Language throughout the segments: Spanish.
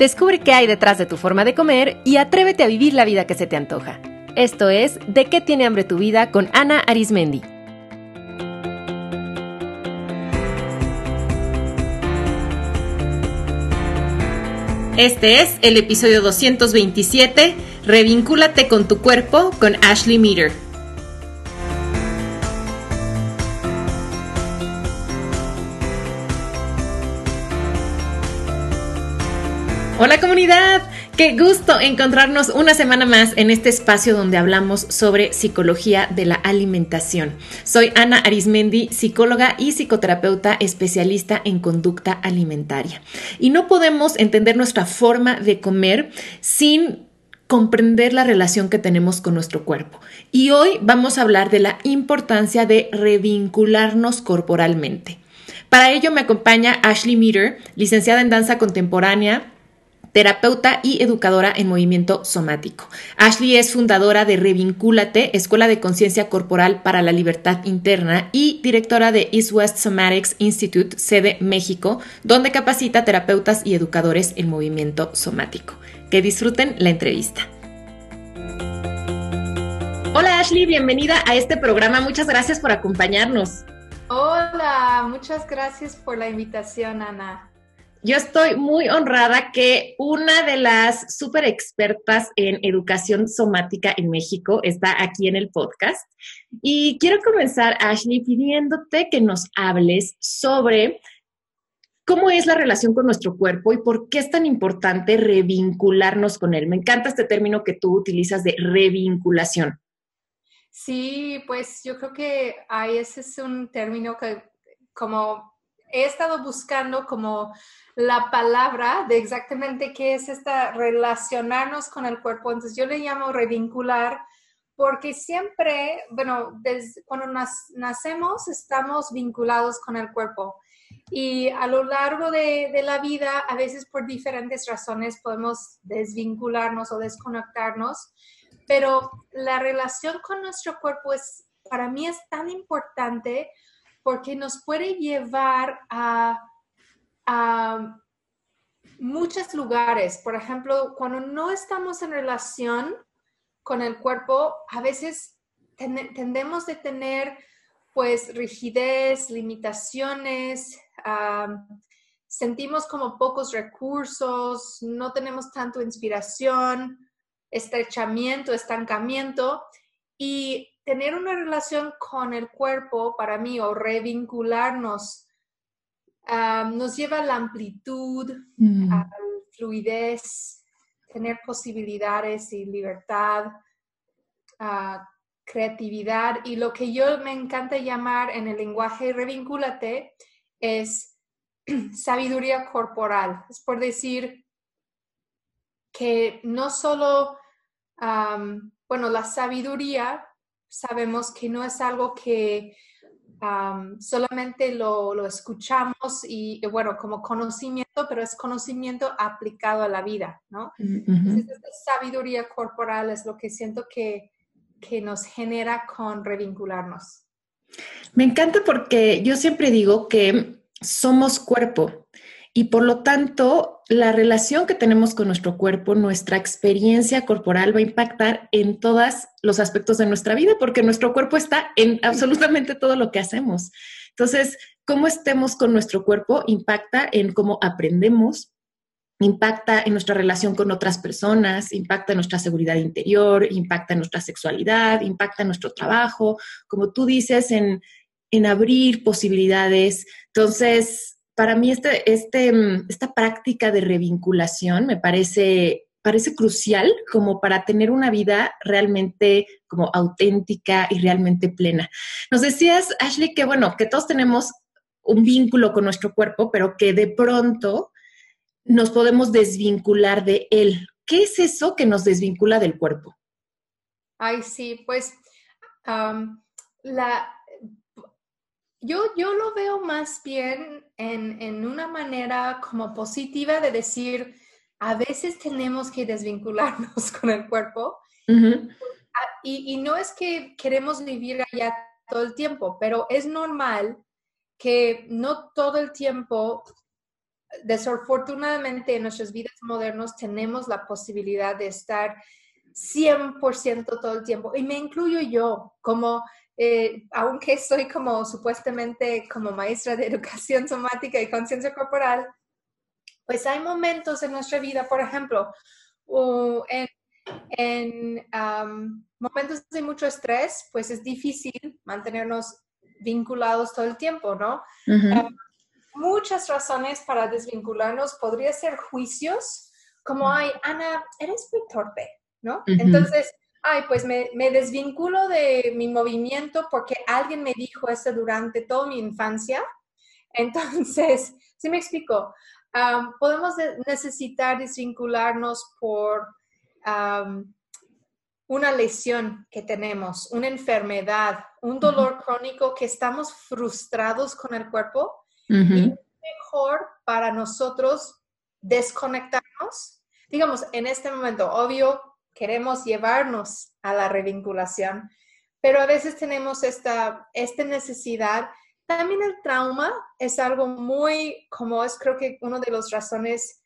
Descubre qué hay detrás de tu forma de comer y atrévete a vivir la vida que se te antoja. Esto es De qué tiene hambre tu vida con Ana Arismendi. Este es el episodio 227, Revincúlate con tu cuerpo con Ashley Meter. Hola comunidad, qué gusto encontrarnos una semana más en este espacio donde hablamos sobre psicología de la alimentación. Soy Ana Arismendi, psicóloga y psicoterapeuta especialista en conducta alimentaria. Y no podemos entender nuestra forma de comer sin comprender la relación que tenemos con nuestro cuerpo. Y hoy vamos a hablar de la importancia de revincularnos corporalmente. Para ello me acompaña Ashley Meter, licenciada en danza contemporánea, terapeuta y educadora en movimiento somático. Ashley es fundadora de Revincúlate, Escuela de Conciencia Corporal para la Libertad Interna y directora de East West Somatics Institute, sede México, donde capacita terapeutas y educadores en movimiento somático. Que disfruten la entrevista. Hola Ashley, bienvenida a este programa. Muchas gracias por acompañarnos. Hola, muchas gracias por la invitación, Ana. Yo estoy muy honrada que una de las súper expertas en educación somática en México está aquí en el podcast. Y quiero comenzar, Ashley, pidiéndote que nos hables sobre cómo es la relación con nuestro cuerpo y por qué es tan importante revincularnos con él. Me encanta este término que tú utilizas de revinculación. Sí, pues yo creo que ahí ese es un término que como he estado buscando como la palabra de exactamente qué es esta relacionarnos con el cuerpo. Entonces yo le llamo revincular porque siempre, bueno, desde cuando nacemos estamos vinculados con el cuerpo y a lo largo de, de, la vida, a veces por diferentes razones podemos desvincularnos o desconectarnos, pero la relación con nuestro cuerpo es, para mí es tan importante porque nos puede llevar a a muchos lugares. Por ejemplo, cuando no estamos en relación con el cuerpo, a veces tendemos de tener pues rigidez, limitaciones, sentimos como pocos recursos, no tenemos tanto inspiración, estrechamiento, estancamiento y tener una relación con el cuerpo para mí o revincularnos nos lleva a la amplitud, mm. a la fluidez, tener posibilidades y libertad, creatividad. Y lo que yo me encanta llamar en el lenguaje revincúlate es sabiduría corporal. Es por decir que no solo, bueno, la sabiduría sabemos que no es algo que solamente lo, escuchamos y, bueno, como conocimiento, pero es conocimiento aplicado a la vida, ¿no? Entonces, esta sabiduría corporal es lo que siento que, que nos genera con revincularnos. Me encanta porque yo siempre digo que somos cuerpo y por lo tanto la relación que tenemos con nuestro cuerpo, nuestra experiencia corporal va a impactar en todos los aspectos de nuestra vida porque nuestro cuerpo está en absolutamente todo lo que hacemos. Entonces, cómo estemos con nuestro cuerpo impacta en cómo aprendemos, impacta en nuestra relación con otras personas, impacta en nuestra seguridad interior, impacta en nuestra sexualidad, impacta en nuestro trabajo, como tú dices, en, en abrir posibilidades. Entonces, para mí este, este, mm, esta práctica de revinculación me parece, parece crucial como para tener una vida realmente como auténtica y realmente plena. Nos decías, Ashley, que bueno, que todos tenemos un vínculo con nuestro cuerpo, pero que de pronto nos podemos desvincular de él. ¿Qué es eso que nos desvincula del cuerpo? Ay, sí, pues la, yo, yo lo veo más bien en, en, una manera como positiva de decir, a veces tenemos que desvincularnos con el cuerpo. Ah, y, y, no es que queremos vivir allá todo el tiempo, pero es normal que no todo el tiempo desafortunadamente en nuestras vidas modernas tenemos la posibilidad de estar 100% todo el tiempo. Y me incluyo yo, como, eh, aunque soy como supuestamente como maestra de educación somática y conciencia corporal, pues hay momentos en nuestra vida, por ejemplo, en, en momentos de mucho estrés, pues es difícil mantenernos vinculados todo el tiempo, ¿no? muchas razones para desvincularnos. Podría ser juicios, como, ay, Ana, eres muy torpe, ¿no? Entonces, ay, pues me, desvinculo de mi movimiento porque alguien me dijo eso durante toda mi infancia. Entonces, si me explico, podemos necesitar desvincularnos por una lesión que tenemos, una enfermedad, un dolor crónico que estamos frustrados con el cuerpo y es mejor para nosotros desconectarnos. Digamos, en este momento, obvio, queremos llevarnos a la revinculación, pero a veces tenemos esta, esta necesidad. También el trauma es algo muy, como es creo que una de las razones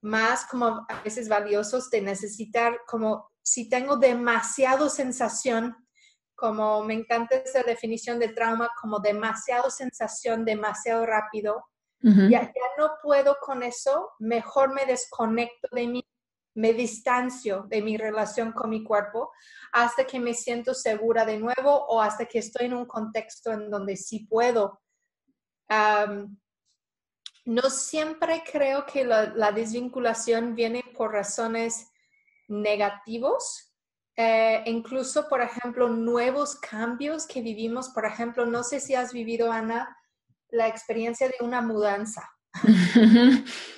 más como a veces valiosos de necesitar, como si tengo demasiado sensación como me encanta esa definición de trauma, como demasiado sensación, demasiado rápido. ya, ya no puedo con eso, mejor me desconecto de mí, me distancio de mi relación con mi cuerpo hasta que me siento segura de nuevo o hasta que estoy en un contexto en donde sí puedo. no siempre creo que la, la desvinculación viene por razones negativos, eh, incluso, por ejemplo, nuevos cambios que vivimos. Por ejemplo, no sé si has vivido, Ana, la experiencia de una mudanza.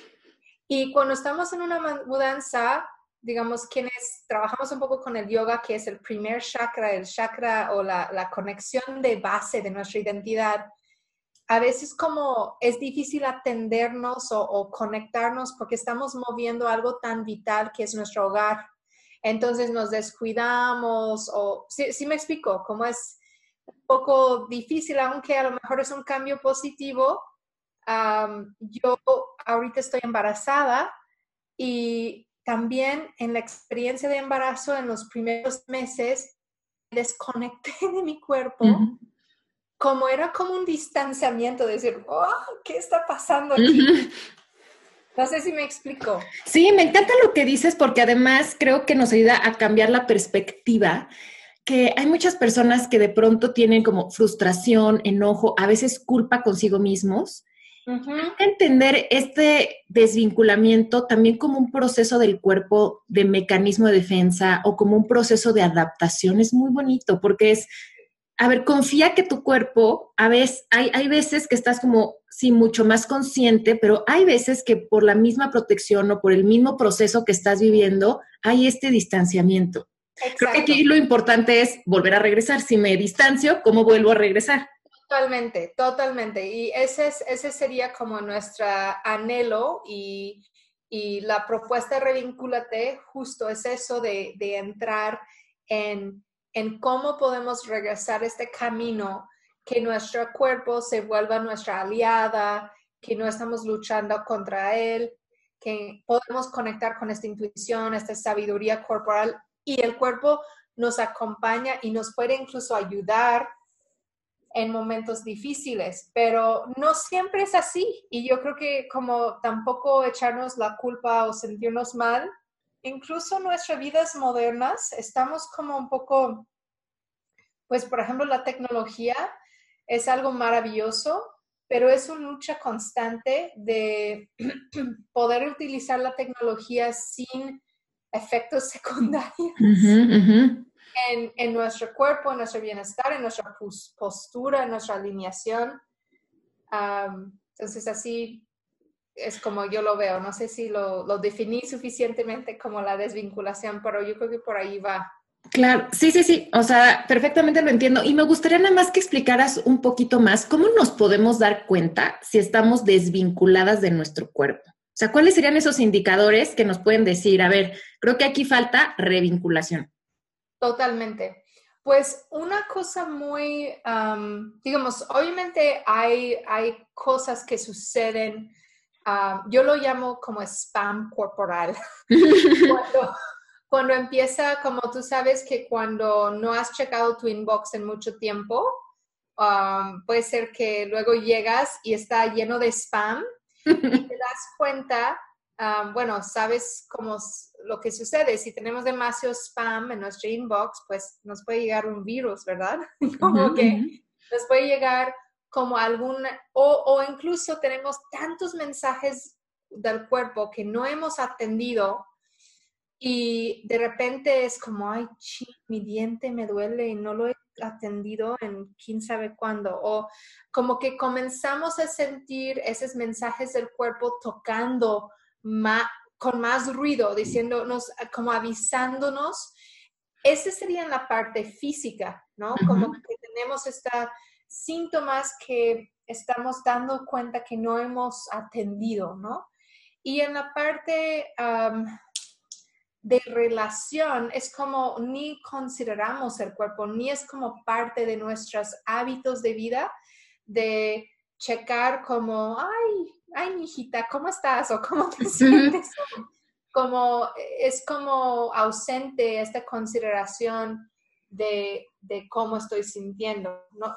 y cuando estamos en una mudanza, digamos, quienes trabajamos un poco con el yoga, que es el primer chakra, el chakra o la, conexión de base de nuestra identidad, a veces como es difícil atendernos o, conectarnos porque estamos moviendo algo tan vital que es nuestro hogar entonces nos descuidamos o, sí, me explico, como es un poco difícil, aunque a lo mejor es un cambio positivo. Yo ahorita estoy embarazada y también en la experiencia de embarazo en los primeros meses desconecté de mi cuerpo. Como era como un distanciamiento, de decir, oh, ¿qué está pasando aquí? No sé si me explico. Sí, me encanta lo que dices porque además creo que nos ayuda a cambiar la perspectiva que hay muchas personas que de pronto tienen como frustración, enojo, a veces culpa consigo mismos. Entender este desvinculamiento también como un proceso del cuerpo de mecanismo de defensa o como un proceso de adaptación es muy bonito porque es a ver, confía que tu cuerpo, a veces, hay, hay veces que estás como, sí, mucho más consciente, pero hay veces que por la misma protección o por el mismo proceso que estás viviendo, hay este distanciamiento. Creo que aquí lo importante es volver a regresar. Si me distancio, ¿cómo vuelvo a regresar? Totalmente, totalmente. Y ese, es, ese sería como nuestro anhelo y, y la propuesta de Revincúlate justo es eso de, de entrar en en cómo podemos regresar este camino, que nuestro cuerpo se vuelva nuestra aliada, que no estamos luchando contra él, que podemos conectar con esta intuición, esta sabiduría corporal y el cuerpo nos acompaña y nos puede incluso ayudar en momentos difíciles, pero no siempre es así. Y yo creo que como tampoco echarnos la culpa o sentirnos mal incluso nuestras vidas modernas estamos como un poco, pues por ejemplo, la tecnología es algo maravilloso, pero es una lucha constante de poder utilizar la tecnología sin efectos secundarios En, nuestro cuerpo, en nuestro bienestar, en nuestra postura, en nuestra alineación. entonces, así es como yo lo veo. No sé si lo, lo, definí suficientemente como la desvinculación, pero yo creo que por ahí va. Claro, sí, sí, sí, o sea, perfectamente lo entiendo. Y me gustaría nada más que explicaras un poquito más cómo nos podemos dar cuenta si estamos desvinculadas de nuestro cuerpo. O sea, ¿cuáles serían esos indicadores que nos pueden decir, a ver, creo que aquí falta revinculación? Totalmente. Pues una cosa muy, digamos, obviamente hay, hay cosas que suceden yo lo llamo como spam corporal. cuando, cuando empieza, como tú sabes que cuando no has checado tu inbox en mucho tiempo, um, puede ser que luego llegas y está lleno de spam y te das cuenta, um, bueno, sabes cómo lo que sucede. Si tenemos demasiado spam en nuestro inbox, pues nos puede llegar un virus, ¿verdad? como que nos puede llegar como algún, o, o incluso tenemos tantos mensajes del cuerpo que no hemos atendido y de repente es como, ay, chi, mi diente me duele y no lo he atendido en quién sabe cuándo. O como que comenzamos a sentir esos mensajes del cuerpo tocando con más ruido, diciéndonos, como avisándonos. Esa sería la parte física, ¿no? Como que tenemos estos síntomas que estamos dando cuenta que no hemos atendido, ¿no? Y en la parte de relación es como ni consideramos el cuerpo, ni es como parte de nuestros hábitos de vida de checar como, ay, ay, mi hijita, ¿cómo estás? o ¿cómo te sientes? como es como ausente esta consideración de, cómo estoy sintiendo. ¿no?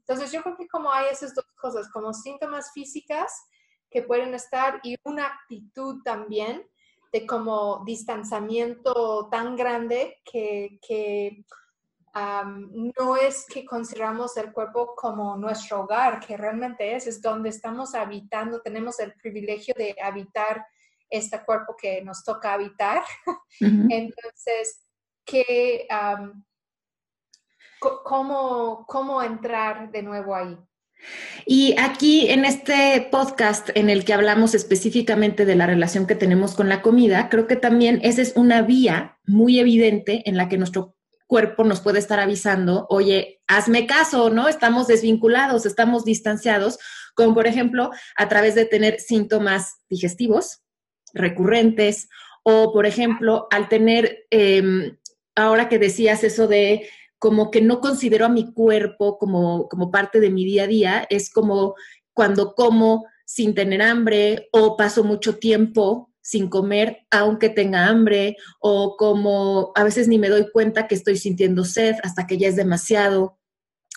entonces yo creo que como hay esas dos cosas, como síntomas físicas que pueden estar y una actitud también de como distanciamiento tan grande que, no es que consideramos el cuerpo como nuestro hogar, que realmente es, es donde estamos habitando, tenemos el privilegio de habitar este cuerpo que nos toca habitar. Entonces, ¿qué, cómo, ¿cómo entrar de nuevo ahí? Y aquí en este podcast en el que hablamos específicamente de la relación que tenemos con la comida, creo que también esa es una vía muy evidente en la que nuestro cuerpo nos puede estar avisando, oye, hazme caso, ¿no? Estamos desvinculados, estamos distanciados, como por ejemplo a través de tener síntomas digestivos recurrentes o por ejemplo al tener, em, ahora que decías eso de como que no considero a mi cuerpo como, como parte de mi día a día, es como cuando como sin tener hambre o paso mucho tiempo sin comer aunque tenga hambre o como a veces ni me doy cuenta que estoy sintiendo sed hasta que ya es demasiado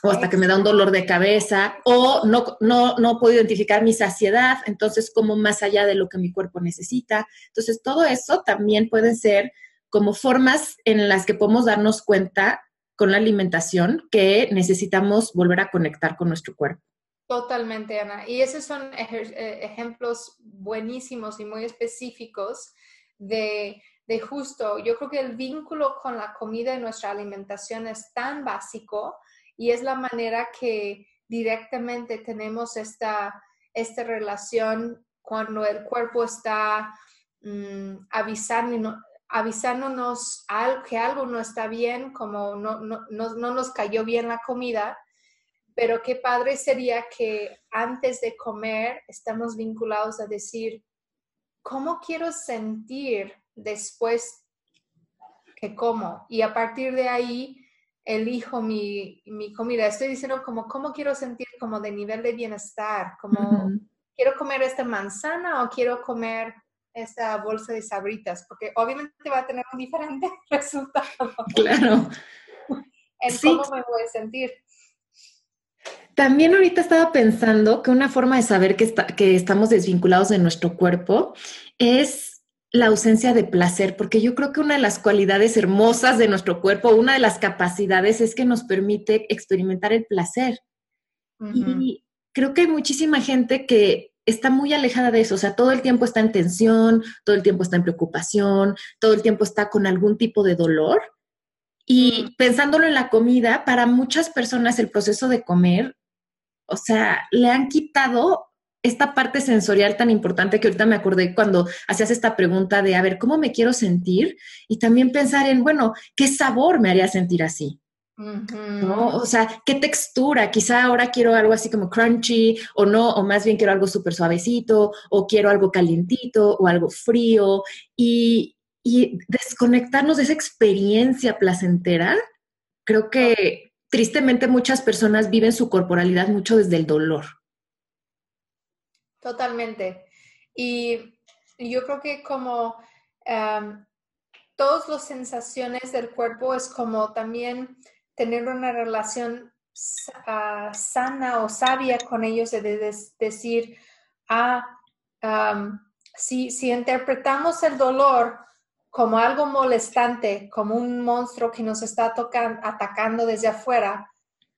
o hasta que me da un dolor de cabeza o no, no, no puedo identificar mi saciedad, entonces como más allá de lo que mi cuerpo necesita. Entonces todo eso también pueden ser como formas en las que podemos darnos cuenta con la alimentación que necesitamos volver a conectar con nuestro cuerpo. Totalmente, Ana. Y esos son eh, ejemplos buenísimos y muy específicos de, justo, yo creo que el vínculo con la comida y nuestra alimentación es tan básico y es la manera que directamente tenemos esta, esta relación cuando el cuerpo está mmm, avisando, avisándonos que algo no está bien, como no, no, no, nos cayó bien la comida, pero qué padre sería que antes de comer estamos vinculados a decir, ¿cómo quiero sentir después que como? Y a partir de ahí elijo mi, mi comida. Estoy diciendo como, ¿cómo quiero sentir como de nivel de bienestar? Como, ¿quiero comer esta manzana o quiero comer esta bolsa de sabritas, porque obviamente va a tener un diferente resultado. Claro. en cómo me voy a sentir. También ahorita estaba pensando que una forma de saber que, que estamos desvinculados de nuestro cuerpo es la ausencia de placer, porque yo creo que una de las cualidades hermosas de nuestro cuerpo, una de las capacidades es que nos permite experimentar el placer. Y creo que hay muchísima gente que está muy alejada de eso, o sea, todo el tiempo está en tensión, todo el tiempo está en preocupación, todo el tiempo está con algún tipo de dolor. Y mm. pensándolo en la comida, para muchas personas el proceso de comer, o sea, le han quitado esta parte sensorial tan importante que ahorita me acordé cuando hacías esta pregunta de, a ver, ¿cómo me quiero sentir? Y también pensar en, bueno, ¿qué sabor me haría sentir así? ¿no? O sea, ¿qué textura? Quizá ahora quiero algo así como crunchy o no, o más bien quiero algo súper suavecito, o quiero algo calientito o algo frío. Y, desconectarnos de esa experiencia placentera, creo que tristemente muchas personas viven su corporalidad mucho desde el dolor. Totalmente. Y yo creo que como um, todas las sensaciones del cuerpo es como también tener una relación ah, sana o sabia con ellos, de, decir, ah, si, si interpretamos el dolor como algo molestante, como un monstruo que nos está atacando desde afuera,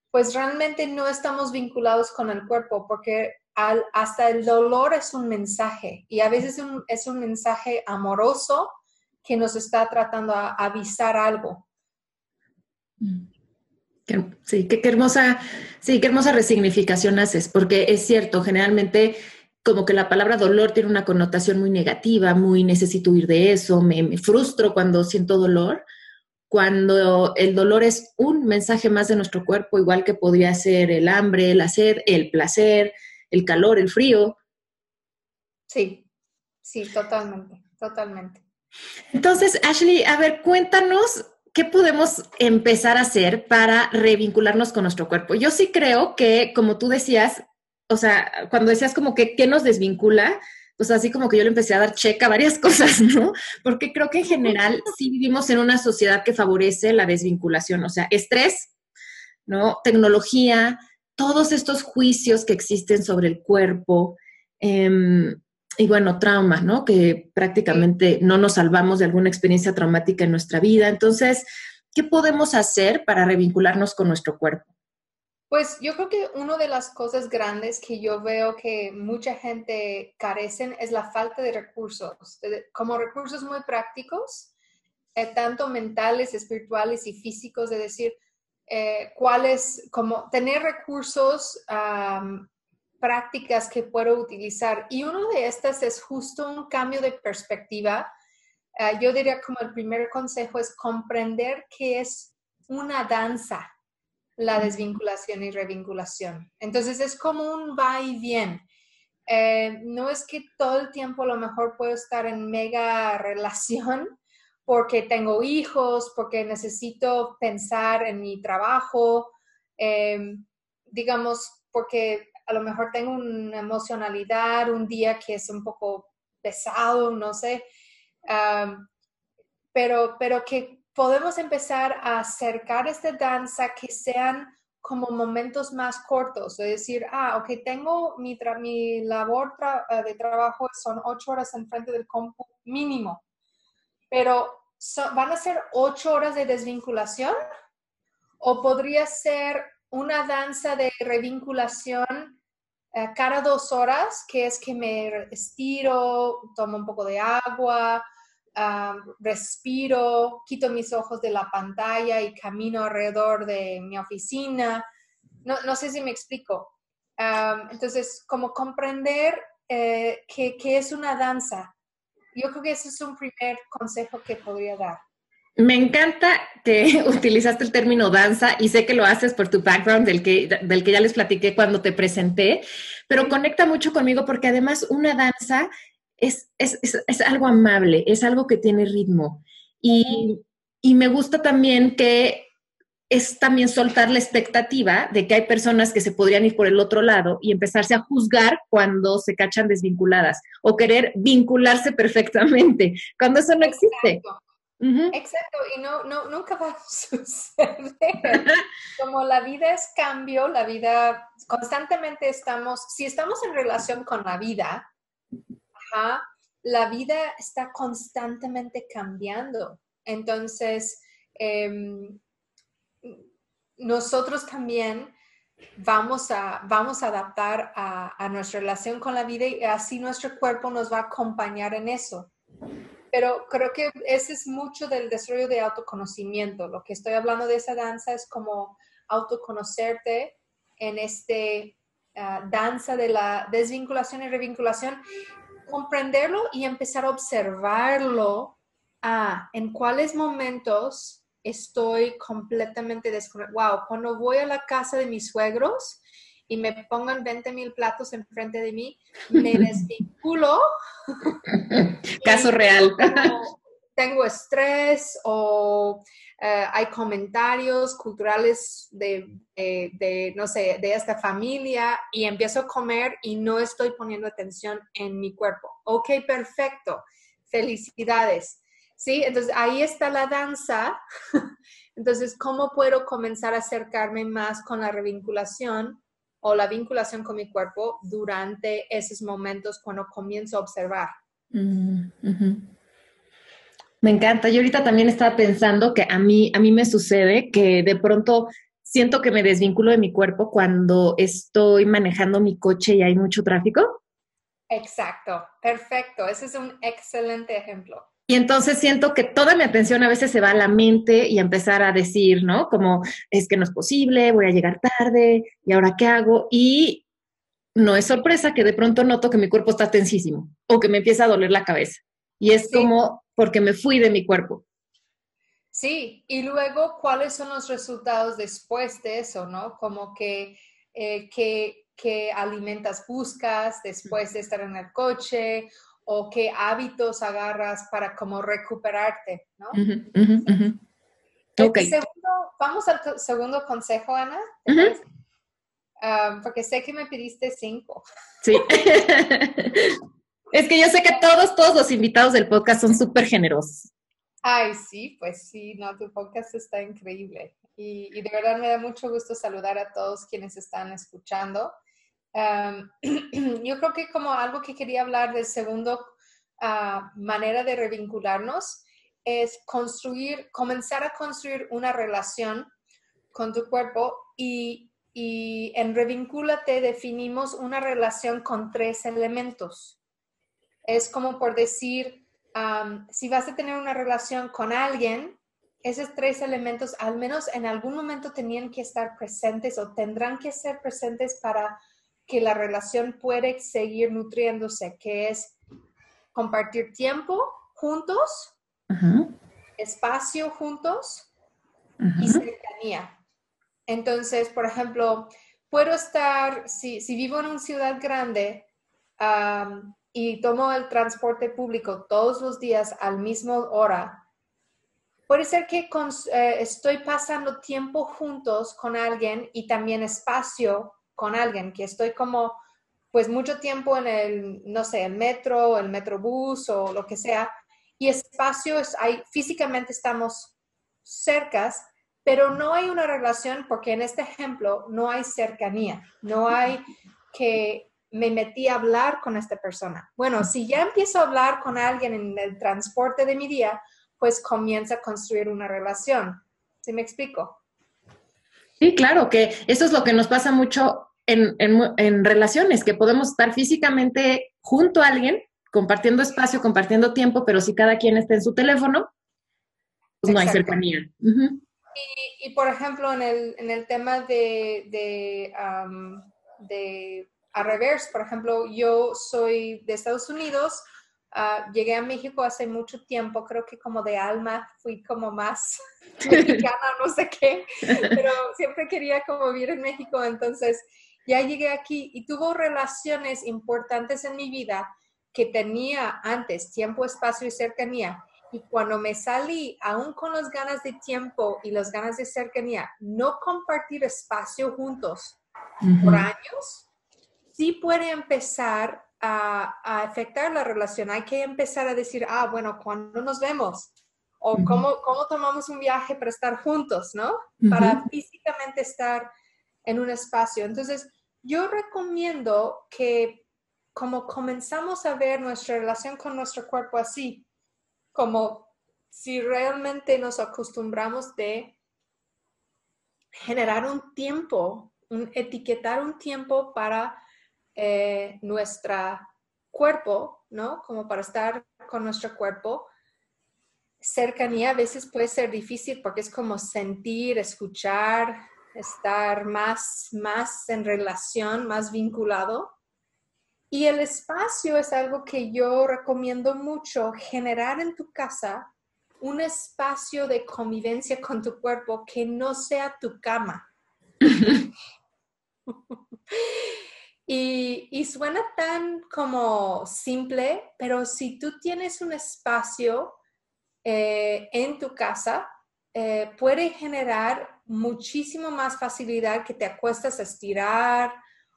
pues realmente no estamos vinculados con el cuerpo porque hasta el dolor es un mensaje y a veces es un mensaje amoroso que nos está tratando a avisar algo. Sí, qué, hermosa, sí, qué hermosa resignificación haces, porque es cierto, generalmente como que la palabra dolor tiene una connotación muy negativa, muy necesito huir de eso, me, me frustro cuando siento dolor, cuando el dolor es un mensaje más de nuestro cuerpo, igual que podría ser el hambre, la sed, el placer, el calor, el frío. Sí, sí, totalmente, totalmente. Entonces, Ashley, a ver, cuéntanos qué podemos empezar a hacer para revincularnos con nuestro cuerpo. Yo sí creo que, como tú decías, o sea, cuando decías como que qué nos desvincula, pues así como que yo le empecé a dar checa a varias cosas, ¿no? Porque creo que en general sí vivimos en una sociedad que favorece la desvinculación, o sea, estrés, ¿no? Tecnología, todos estos juicios que existen sobre el cuerpo. Eh, y bueno, trauma, ¿no? Que prácticamente no nos salvamos de alguna experiencia traumática en nuestra vida. Entonces, ¿qué podemos hacer para revincularnos con nuestro cuerpo? Pues yo creo que una de las cosas grandes que yo veo que mucha gente carecen es la falta de recursos, como recursos muy prácticos, eh, tanto mentales, espirituales y físicos, de decir, eh, cuáles, como tener recursos prácticas que puedo utilizar. Y uno de estas es justo un cambio de perspectiva. Ah, yo diría como el primer consejo es comprender que es una danza la desvinculación y revinculación. Entonces es como un va y bien. Eh, no es que todo el tiempo a lo mejor puedo estar en mega relación porque tengo hijos, porque necesito pensar en mi trabajo, eh, digamos, porque a lo mejor tengo una emocionalidad, un día que es un poco pesado, no sé, pero, pero que podemos empezar a acercar esta danza que sean como momentos más cortos, es decir, ah, ok, tengo mi, mi labor eh, de trabajo, son ocho horas en frente del compu mínimo, pero ¿van a ser ocho horas de desvinculación? ¿O podría ser una danza de revinculación eh, cada dos horas, que es que me estiro, tomo un poco de agua, respiro, quito mis ojos de la pantalla y camino alrededor de mi oficina. No, sé si me explico. entonces, como comprender eh, que, que es una danza. Yo creo que ese es un primer consejo que podría dar. Me encanta que utilizaste el término danza y sé que lo haces por tu background del que, del que ya les platiqué cuando te presenté, pero conecta mucho conmigo porque además una danza es, es, es, algo amable, es algo que tiene ritmo. Y, y me gusta también que es también soltar la expectativa de que hay personas que se podrían ir por el otro lado y empezarse a juzgar cuando se cachan desvinculadas o querer vincularse perfectamente, cuando eso no existe. Exacto, y no, no, nunca va a suceder. Como la vida es cambio, la vida, constantemente estamos, si estamos en relación con la vida, la vida está constantemente cambiando. Entonces, em, nosotros también vamos a, vamos a adaptar a, nuestra relación con la vida y así nuestro cuerpo nos va a acompañar en eso pero creo que ese es mucho del desarrollo de autoconocimiento. Lo que estoy hablando de esa danza es como autoconocerte en este ah, danza de la desvinculación y revinculación, comprenderlo y empezar a observarlo ah, en cuáles momentos estoy completamente desconectado. Wow, cuando voy a la casa de mis suegros, y me pongan 20 mil platos enfrente de mí, me desvinculo. Caso real. Tengo estrés o eh, hay comentarios culturales de, de, no sé, de esta familia y empiezo a comer y no estoy poniendo atención en mi cuerpo. Ok, perfecto. Felicidades. ¿Sí? Entonces ahí está la danza. Entonces, ¿cómo puedo comenzar a acercarme más con la revinculación o la vinculación con mi cuerpo durante esos momentos cuando comienzo a observar? Mm, me encanta. Yo ahorita también estaba pensando que a mí, a mí me sucede que de pronto siento que me desvinculo de mi cuerpo cuando estoy manejando mi coche y hay mucho tráfico. Exacto, perfecto. Ese es un excelente ejemplo. Y entonces siento que toda mi atención a veces se va a la mente y a empezar a decir, ¿no? Como es que no es posible, voy a llegar tarde, ¿y ahora qué hago? Y no es sorpresa que de pronto noto que mi cuerpo está tensísimo o que me empieza a doler la cabeza. Y es como porque me fui de mi cuerpo. Sí, y luego, ¿cuáles son los resultados después de eso, no? Como que, eh, qué alimentas buscas después de estar en el coche o qué hábitos agarras para como recuperarte, ¿no? vamos al segundo consejo, Ana. Ah, porque sé que me pediste cinco. Sí. Es que yo sé que todos, todos los invitados del podcast son súper generosos. Ay, sí, pues sí, no, tu podcast está increíble. Y, de verdad me da mucho gusto saludar a todos quienes están escuchando. yo creo que como algo que quería hablar del segundo ah, manera de revincularnos es construir, comenzar a construir una relación con tu cuerpo y, y en Revincúlate definimos una relación con tres elementos es como por decir, si vas a tener una relación con alguien, esos tres elementos al menos en algún momento tenían que estar presentes o tendrán que ser presentes para que la relación pueda seguir nutriéndose, que es compartir tiempo juntos, espacio juntos y cercanía. Entonces, por ejemplo, puedo estar, si, vivo en una ciudad grande, y tomo el transporte público todos los días al mismo hora, puede ser que eh, estoy pasando tiempo juntos con alguien y también espacio con alguien, que estoy como pues mucho tiempo en el, no sé, el metro, el metrobús o lo que sea, y espacio es, hay, físicamente estamos cercas, pero no hay una relación porque en este ejemplo no hay cercanía, no hay que me metí a hablar con esta persona. Bueno, si ya empiezo a hablar con alguien en el transporte de mi día, pues comienza a construir una relación. ¿Sí me explico? Sí, claro, que eso es lo que nos pasa mucho en, en, relaciones, que podemos estar físicamente junto a alguien, compartiendo espacio, compartiendo tiempo, pero si cada quien está en su teléfono, pues no hay cercanía. y, por ejemplo, en el, en el tema de, de, de a revés, por ejemplo, yo soy de Estados Unidos, ah, llegué a México hace mucho tiempo, creo que como de alma fui como más mexicana, no sé qué, pero siempre quería como vivir en México, entonces ya llegué aquí y tuvo relaciones importantes en mi vida que tenía antes, tiempo, espacio y cercanía. Y cuando me salí, aún con las ganas de tiempo y las ganas de cercanía, no compartir espacio juntos por años, sí puede empezar a, afectar la relación. Hay que empezar a decir, ah, bueno, ¿cuándo nos vemos? O cómo, cómo tomamos un viaje para estar juntos, ¿no? Para físicamente estar en un espacio. Entonces, yo recomiendo que como comenzamos a ver nuestra relación con nuestro cuerpo así, como si realmente nos acostumbramos de generar un tiempo, un, etiquetar un tiempo para eh, nuestro cuerpo, ¿no? Como para estar con nuestro cuerpo. Cercanía a veces puede ser difícil porque es como sentir, escuchar, estar más, más en relación, más vinculado. Y el espacio es algo que yo recomiendo mucho, generar en tu casa un espacio de convivencia con tu cuerpo que no sea tu cama. Y, suena tan como simple, pero si tú tienes un espacio eh, en tu casa eh, puede generar muchísimo más facilidad que te acuestas a estirar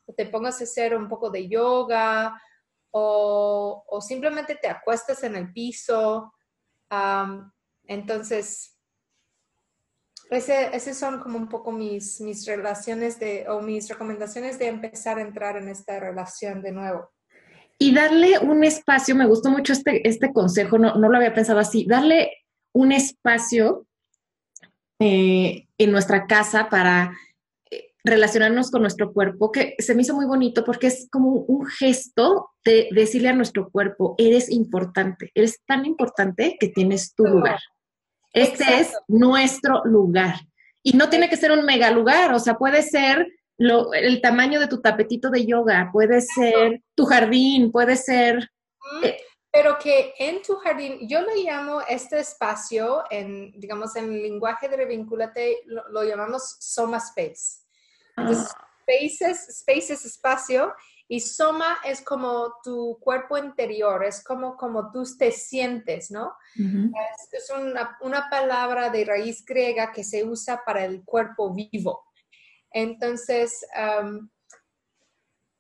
o te pongas a hacer un poco de yoga o, o simplemente te acuestas en el piso. entonces, ese, ese, son como un poco mis, mis relaciones de, o mis recomendaciones de empezar a entrar en esta relación de nuevo. Y darle un espacio, me gustó mucho este, este consejo, no, no lo había pensado así, darle un espacio eh, en nuestra casa para eh, relacionarnos con nuestro cuerpo, que se me hizo muy bonito porque es como un gesto de decirle a nuestro cuerpo, eres importante, eres tan importante que tienes tu lugar. Este es nuestro lugar. Y no tiene que ser un mega lugar, o sea, puede ser el tamaño de tu tapetito de yoga, puede ser tu jardín, puede ser... Eh, pero que en tu jardín, yo lo llamo este espacio, en, digamos, en el lenguaje de Revincúlate, lo, llamamos Soma Space. Entonces, ah. space, es, espacio y Soma es como tu cuerpo interior, es como, como tú te sientes, ¿no? Es, una, una, palabra de raíz griega que se usa para el cuerpo vivo. Entonces,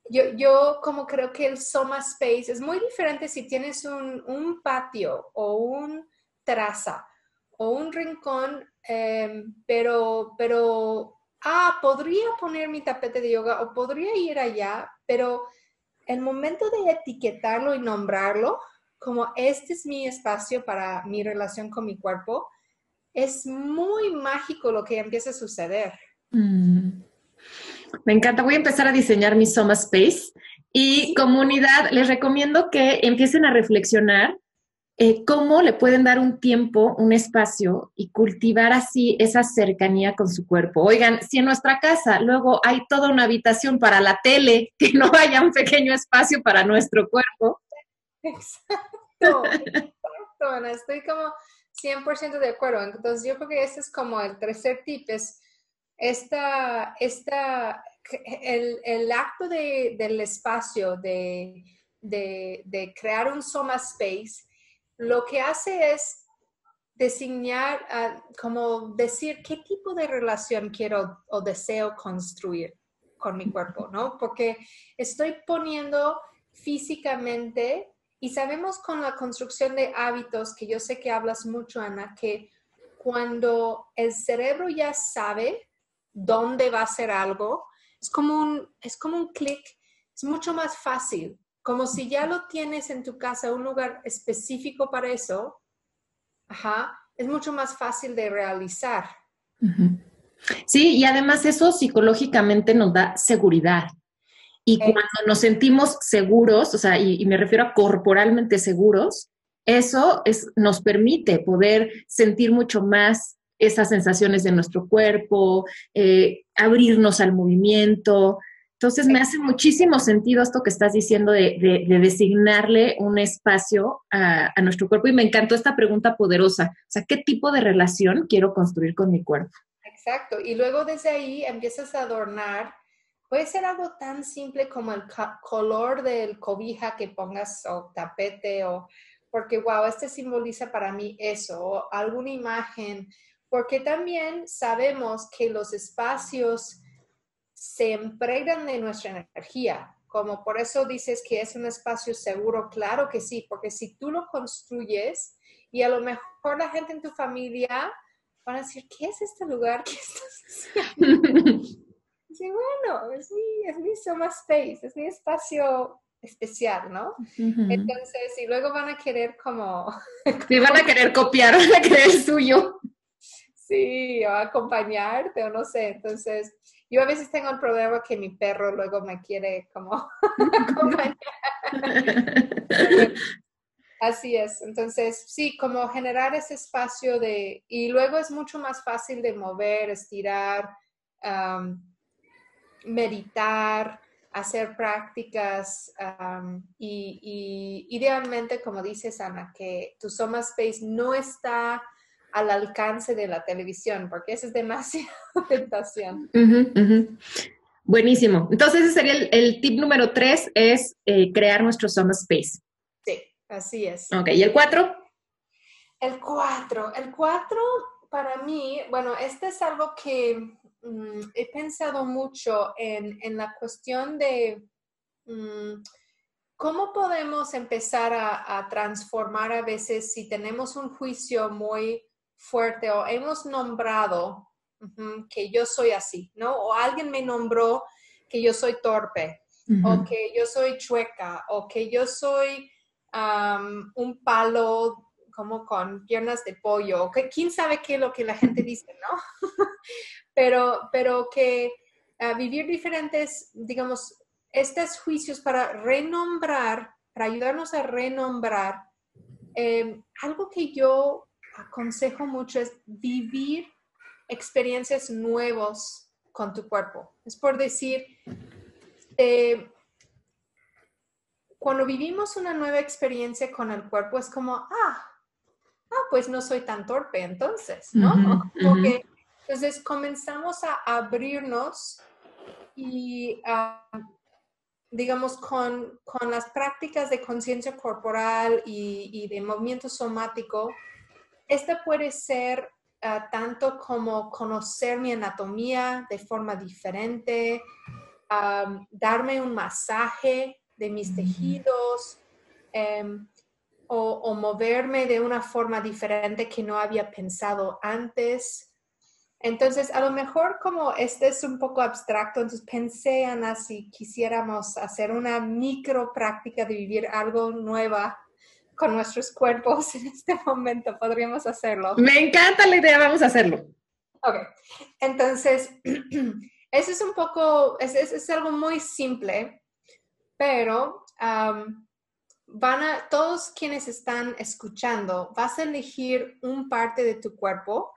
yo, yo, como creo que el Soma Space es muy diferente si tienes un, patio o un traza o un rincón, em, pero, pero, ah, podría poner mi tapete de yoga o podría ir allá, pero el momento de etiquetarlo y nombrarlo, como este es mi espacio para mi relación con mi cuerpo, es muy mágico lo que empieza a suceder. Mm. Me encanta. Voy a empezar a diseñar mi Soma Space. Y comunidad, les recomiendo que empiecen a reflexionar eh, cómo le pueden dar un tiempo, un espacio y cultivar así esa cercanía con su cuerpo. Oigan, si en nuestra casa luego hay toda una habitación para la tele, que no haya un pequeño espacio para nuestro cuerpo. Exacto, exacto. Estoy como 100% de acuerdo. Entonces, yo creo que ese es como el tercer tip, es esta, esta, el, el acto de, del espacio, de, de, de, crear un Soma Space, lo que hace es designar, ah, como decir qué tipo de relación quiero o deseo construir con mi cuerpo, ¿no? Porque estoy poniendo físicamente y sabemos con la construcción de hábitos, que yo sé que hablas mucho, Ana, que cuando el cerebro ya sabe dónde va a ser algo, es como un, es como un clic, es mucho más fácil, como si ya lo tienes en tu casa, un lugar específico para eso, ajá, es mucho más fácil de realizar. Sí, y además eso psicológicamente nos da seguridad. Y cuando nos sentimos seguros, o sea, y, me refiero a corporalmente seguros, eso es, nos permite poder sentir mucho más esas sensaciones de nuestro cuerpo, eh, abrirnos al movimiento. Entonces me hace muchísimo sentido esto que estás diciendo de, designarle un espacio a, nuestro cuerpo y me encantó esta pregunta poderosa. O sea, ¿qué tipo de relación quiero construir con mi cuerpo? Exacto. Y luego desde ahí empiezas a adornar. Puede ser algo tan simple como el color del cobija que pongas o tapete o porque, wow, este simboliza para mí eso, o alguna imagen porque también sabemos que los espacios se impregnan de nuestra energía, como por eso dices que es un espacio seguro, claro que sí, porque si tú lo construyes y a lo mejor la gente en tu familia van a decir, ¿qué es este lugar que estás haciendo? sí, bueno, es mi, es mi soma space, es mi espacio especial, ¿no? Entonces, y luego van a querer como... Sí, van a querer copiar, van a querer el suyo. Sí, o acompañarte o no sé. Entonces, yo a veces tengo el problema que mi perro luego me quiere como acompañar. Así es. Entonces, sí, como generar ese espacio de... Y luego es mucho más fácil de mover, estirar, meditar, hacer prácticas y, y, idealmente, como dices, Ana, que tu Soma Space no está al alcance de la televisión, porque eso es demasiada tentación. Buenísimo. Entonces, ese sería el, tip número tres, es eh, crear nuestro Soma Space. Sí, así es. Ok, ¿y el cuatro? El cuatro. El cuatro, para mí, bueno, este es algo que mm, he pensado mucho en, la cuestión de mm, cómo podemos empezar a, transformar a veces si tenemos un juicio muy fuerte o hemos nombrado que yo soy así, ¿no? O alguien me nombró que yo soy torpe, o que yo soy chueca, o que yo soy un palo como con piernas de pollo, que quién sabe qué es lo que la gente dice, ¿no? pero, pero que ah, vivir diferentes, digamos, estos juicios para renombrar, para ayudarnos a renombrar, em, algo que yo aconsejo mucho es vivir experiencias nuevas con tu cuerpo. Es por decir, eh, cuando vivimos una nueva experiencia con el cuerpo, es como, ah, ah pues no soy tan torpe entonces, ¿no? entonces comenzamos a abrirnos y, ah, digamos, con, las prácticas de conciencia corporal y, de movimiento somático, esta puede ser ah, tanto como conocer mi anatomía de forma diferente, darme un masaje de mis tejidos em, o, moverme de una forma diferente que no había pensado antes. Entonces, a lo mejor como este es un poco abstracto, entonces pensé, Ana, si quisiéramos hacer una micro práctica de vivir algo nueva con nuestros cuerpos en este momento, podríamos hacerlo. Me encanta la idea, vamos a hacerlo. Ok, entonces, eso es un poco, es, es algo muy simple, pero van a, todos quienes están escuchando, vas a elegir un parte de tu cuerpo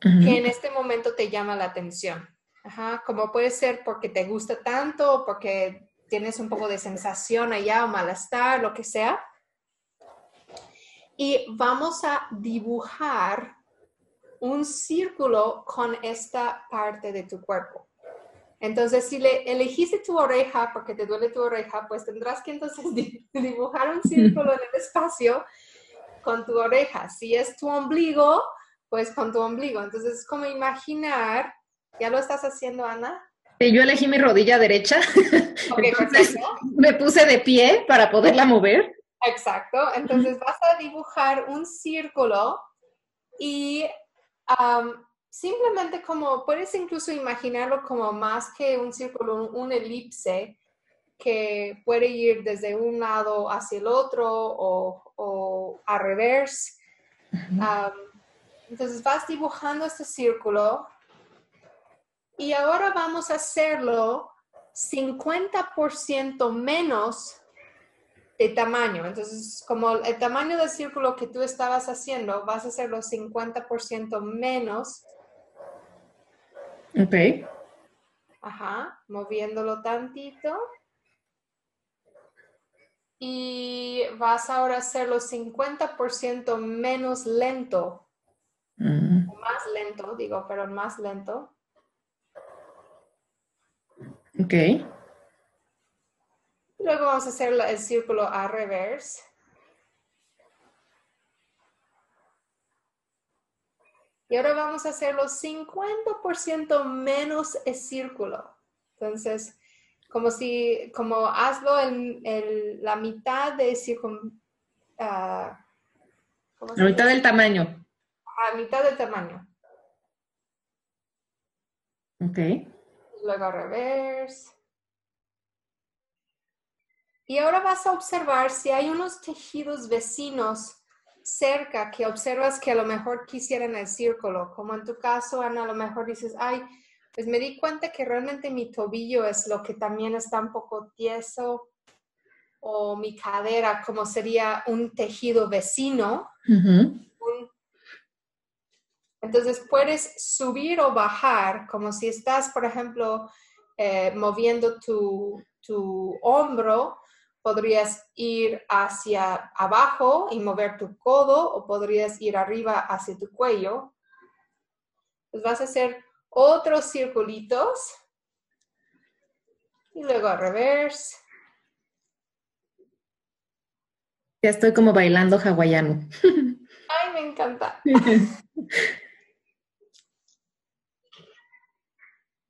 que en este momento te llama la atención. como puede ser porque te gusta tanto, porque tienes un poco de sensación allá o malestar, lo que sea. Y vamos a dibujar un círculo con esta parte de tu cuerpo. Entonces, si le elegiste tu oreja porque te duele tu oreja, pues tendrás que entonces dibujar un círculo en el espacio con tu oreja. Si es tu ombligo, pues con tu ombligo. Entonces, es como imaginar, ¿ya lo estás haciendo, Ana? Yo elegí mi rodilla derecha. me puse de pie para poderla mover. Exacto. Entonces vas a dibujar un círculo y simplemente como puedes incluso imaginarlo como más que un círculo, un, elipse que puede ir desde un lado hacia el otro o, o a revés. entonces vas dibujando este círculo y ahora vamos a hacerlo 50% menos de tamaño. Entonces, como el tamaño del círculo que tú estabas haciendo, vas a hacerlo 50% menos Ok. Ajá, moviéndolo tantito. Y vas ahora a hacerlo 50% menos lento. Mm. Más lento, digo, pero más lento. Ok. Luego vamos a hacer el círculo a reverse. Y ahora vamos a hacerlo 50% menos el círculo. Entonces, como si, como hazlo en, la mitad de círculo. Uh, la mitad del tamaño. A mitad del tamaño. Ok. Luego reverse. Y ahora vas a observar si hay unos tejidos vecinos cerca que observas que a lo mejor quisieran el círculo, como en tu caso, Ana, a lo mejor dices, ay, pues me di cuenta que realmente mi tobillo es lo que también está un poco tieso o mi cadera, como sería un tejido vecino. Entonces puedes subir o bajar, como si estás, por ejemplo, eh, moviendo tu, tu hombro, podrías ir hacia abajo y mover tu codo o podrías ir arriba hacia tu cuello. Pues vas a hacer otros circulitos y luego a reverse. Ya estoy como bailando hawaiano. Ay, me encanta.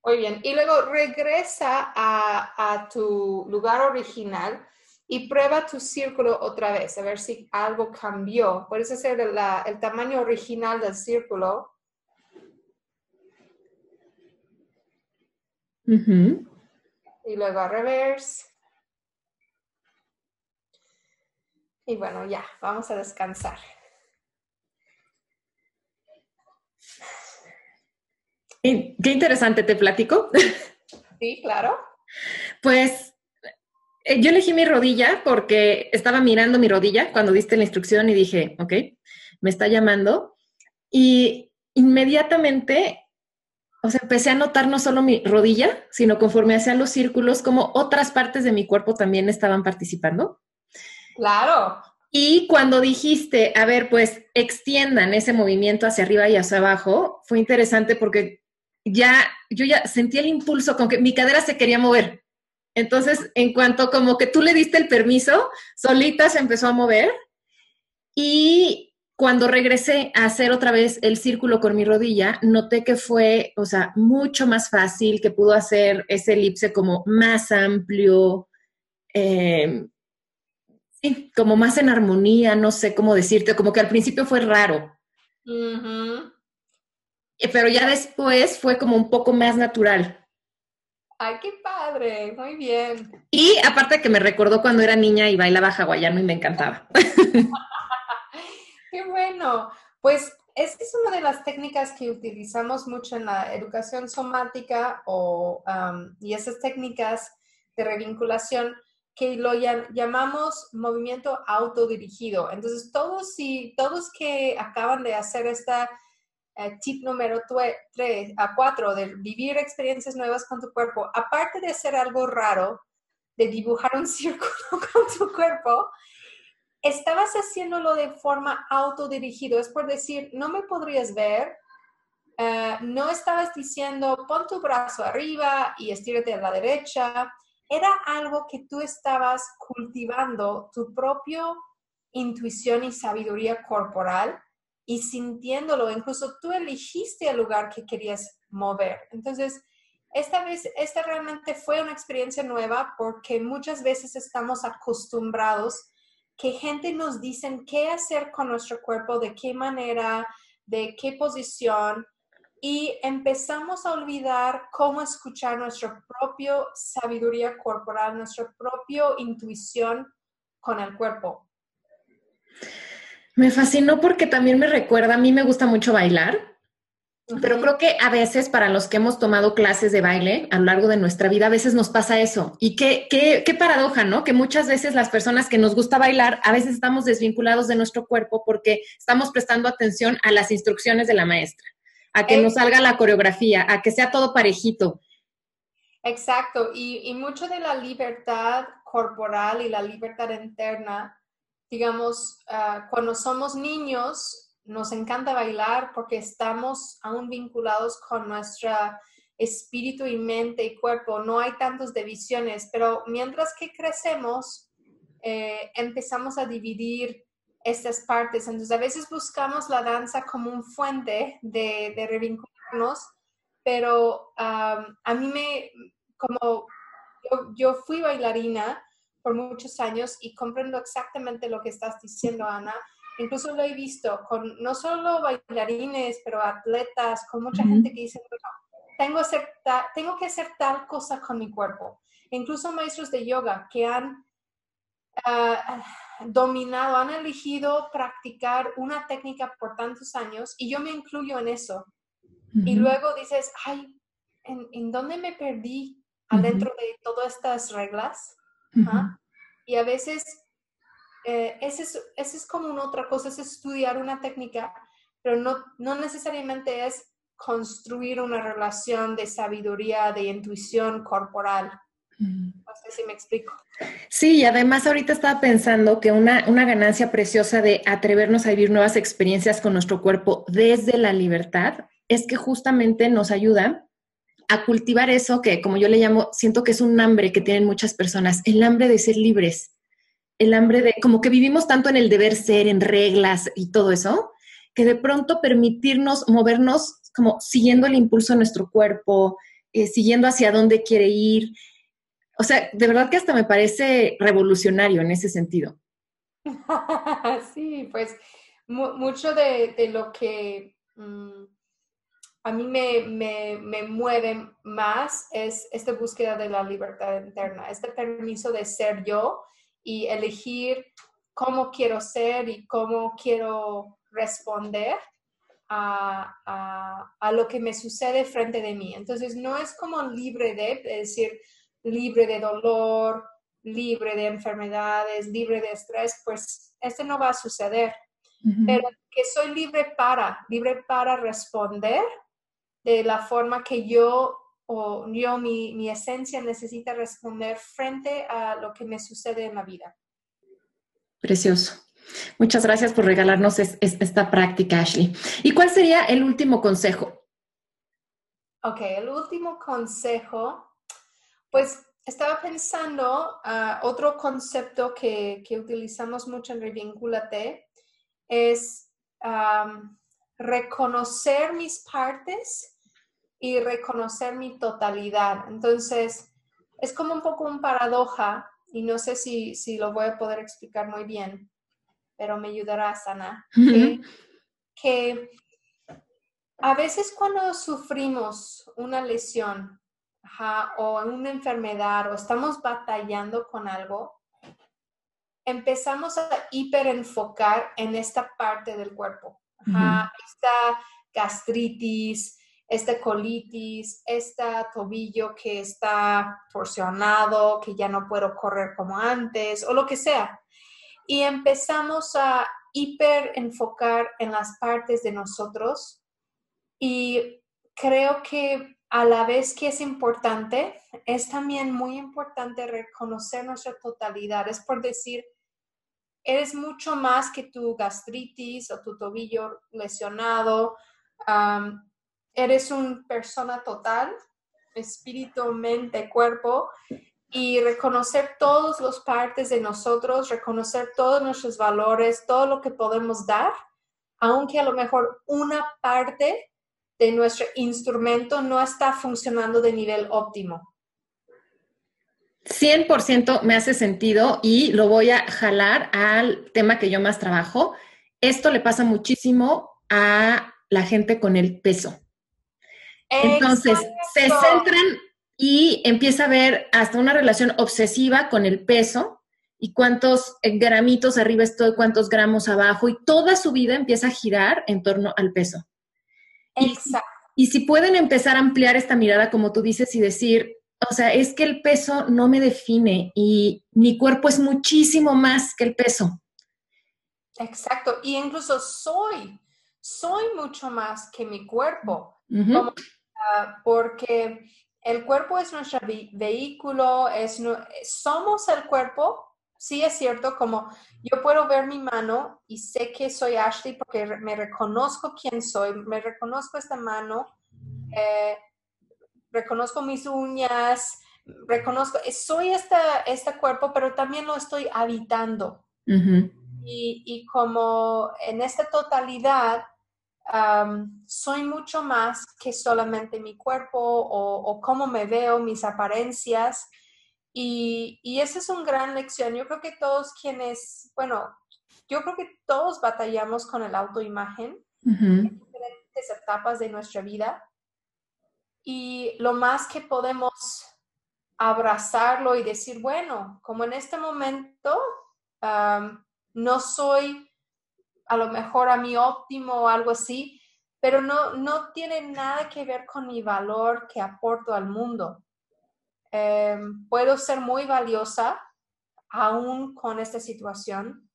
Muy bien. Y luego regresa a, tu lugar original y prueba tu círculo otra vez, a ver si algo cambió. Puedes hacer el tamaño original del círculo. Y luego a reverse. Y bueno, ya, vamos a descansar. Qué interesante, ¿te platico? Sí, claro. Pues yo elegí mi rodilla porque estaba mirando mi rodilla cuando diste la instrucción y dije, ok, me está llamando. Y inmediatamente, o sea, empecé a notar no solo mi rodilla, sino conforme hacían los círculos, como otras partes de mi cuerpo también estaban participando. Claro. Y cuando dijiste, a ver, pues extiendan ese movimiento hacia arriba y hacia abajo, fue interesante porque ya, yo ya sentí el impulso, con que mi cadera se quería mover. Entonces, en cuanto como que tú le diste el permiso, solita se empezó a mover. Y cuando regresé a hacer otra vez el círculo con mi rodilla, noté que fue, o sea, mucho más fácil, que pudo hacer ese elipse como más amplio, eh, sí, como más en armonía, no sé cómo decirte, como que al principio fue raro. Eh, pero ya después fue como un poco más natural. Ay, qué padre, muy bien. Y aparte que me recordó cuando era niña y bailaba hawaiano y me encantaba. qué bueno. Pues esa es una de las técnicas que utilizamos mucho en la educación somática o, y esas técnicas de revinculación que lo llamamos movimiento autodirigido. Entonces, todos, y, todos que acaban de hacer esta eh, tip número 3 a 4 de vivir experiencias nuevas con tu cuerpo, aparte de hacer algo raro, de dibujar un círculo con tu cuerpo, estabas haciéndolo de forma autodirigido. Es por decir, no me podrías ver, eh, no estabas diciendo pon tu brazo arriba y estírate a la derecha. Era algo que tú estabas cultivando tu propia intuición y sabiduría corporal y sintiéndolo, incluso tú elegiste el lugar que querías mover. Entonces, esta vez, esta realmente fue una experiencia nueva porque muchas veces estamos acostumbrados que gente nos dicen qué hacer con nuestro cuerpo, de qué manera, de qué posición, y empezamos a olvidar cómo escuchar nuestra propia sabiduría corporal, nuestra propia intuición con el cuerpo. Me fascinó porque también me recuerda, a mí me gusta mucho bailar, pero creo que a veces para los que hemos tomado clases de baile a lo largo de nuestra vida, a veces nos pasa eso. Y qué, qué, qué paradoja, ¿no? Que muchas veces las personas que nos gusta bailar, a veces estamos desvinculados de nuestro cuerpo porque estamos prestando atención a las instrucciones de la maestra, a que nos salga la coreografía, a que sea todo parejito. Exacto, y, y mucho de la libertad corporal y la libertad interna digamos, ah, cuando somos niños, nos encanta bailar porque estamos aún vinculados con nuestro espíritu y mente y cuerpo. No hay tantas divisiones, pero mientras que crecemos, eh, empezamos a dividir estas partes. Entonces, a veces buscamos la danza como un fuente de, de revincularnos, pero a mí me, como yo fui bailarina, por muchos años y comprendo exactamente lo que estás diciendo, Ana. Incluso lo he visto con no solo bailarines, pero atletas, con mucha gente que dice, tengo, tengo que hacer tal cosa con mi cuerpo. Incluso maestros de yoga que han ah, dominado, han elegido practicar una técnica por tantos años y yo me incluyo en eso. Y luego dices, ay, ¿en, ¿en, dónde me perdí adentro de todas estas reglas? Y a veces, eh, ese, es, es, como una otra cosa, es estudiar una técnica, pero no, no necesariamente es construir una relación de sabiduría, de intuición corporal. No sé si me explico. Sí, y además ahorita estaba pensando que una, una, ganancia preciosa de atrevernos a vivir nuevas experiencias con nuestro cuerpo desde la libertad es que justamente nos ayuda a cultivar eso que, como yo le llamo, siento que es un hambre que tienen muchas personas, el hambre de ser libres, el hambre de, como que vivimos tanto en el deber ser, en reglas y todo eso, que de pronto permitirnos movernos como siguiendo el impulso de nuestro cuerpo, eh, siguiendo hacia dónde quiere ir. O sea, de verdad que hasta me parece revolucionario en ese sentido. sí, pues mucho de, lo que mm, a mí me, me, mueve más es esta búsqueda de la libertad interna, este permiso de ser yo y elegir cómo quiero ser y cómo quiero responder a, lo que me sucede frente de mí. Entonces, no es como libre de, es decir, libre de dolor, libre de enfermedades, libre de estrés, pues este no va a suceder. Pero que soy libre para, libre para responder de la forma que yo o yo, mi, mi esencia necesita responder frente a lo que me sucede en la vida. Precioso. Muchas gracias por regalarnos esta práctica, Ashley. ¿Y cuál sería el último consejo? Ok, el último consejo, pues estaba pensando, uh, otro concepto que, que, utilizamos mucho en Revincúlate es reconocer mis partes y reconocer mi totalidad. Entonces, es como un poco un paradoja y no sé si, si lo voy a poder explicar muy bien pero me ayudará a sanar. que, a veces cuando sufrimos una lesión o una enfermedad o estamos batallando con algo, empezamos a hiperenfocar en esta parte del cuerpo. Esta gastritis, esta colitis, este tobillo que está torsionado, que ya no puedo correr como antes, o lo que sea y empezamos a hiper enfocar en las partes de nosotros y creo que a la vez que es importante, es también muy importante reconocer nuestra totalidad. Es por decir, eres mucho más que tu gastritis o tu tobillo lesionado. eres una persona total, espíritu, mente, cuerpo, y reconocer todas las partes de nosotros, reconocer todos nuestros valores, todo lo que podemos dar, aunque a lo mejor una parte de nuestro instrumento no está funcionando de nivel óptimo. 100% me hace sentido y lo voy a jalar al tema que yo más trabajo. Esto le pasa muchísimo a la gente con el peso. Entonces, se centran y empieza a ver hasta una relación obsesiva con el peso y cuántos gramitos arriba estoy, cuántos gramos abajo y toda su vida empieza a girar en torno al peso. Exacto. Y, si pueden empezar a ampliar esta mirada, como tú dices, y decir, o sea, es que el peso no me define y mi cuerpo es muchísimo más que el peso. Exacto. Y incluso soy, soy mucho más que mi cuerpo. Ah, porque el cuerpo es nuestro vehículo, es, somos el cuerpo. Sí es cierto, como yo puedo ver mi mano y sé que soy Ashley porque me reconozco quién soy, me reconozco esta mano, eh, reconozco mis uñas, reconozco, soy esta, este cuerpo, pero también lo estoy habitando. y, y, como en esta totalidad, soy mucho más que solamente mi cuerpo o, cómo me veo, mis apariencias. Y, esa es una gran lección. Yo creo que todos quienes, bueno, yo creo que todos batallamos con el autoimagen en diferentes etapas de nuestra vida. Y lo más que podemos abrazarlo y decir, bueno, como en este momento no soy a lo mejor a mi óptimo o algo así, pero no, no tiene nada que ver con mi valor que aporto al mundo. Em, puedo ser muy valiosa aún con esta situación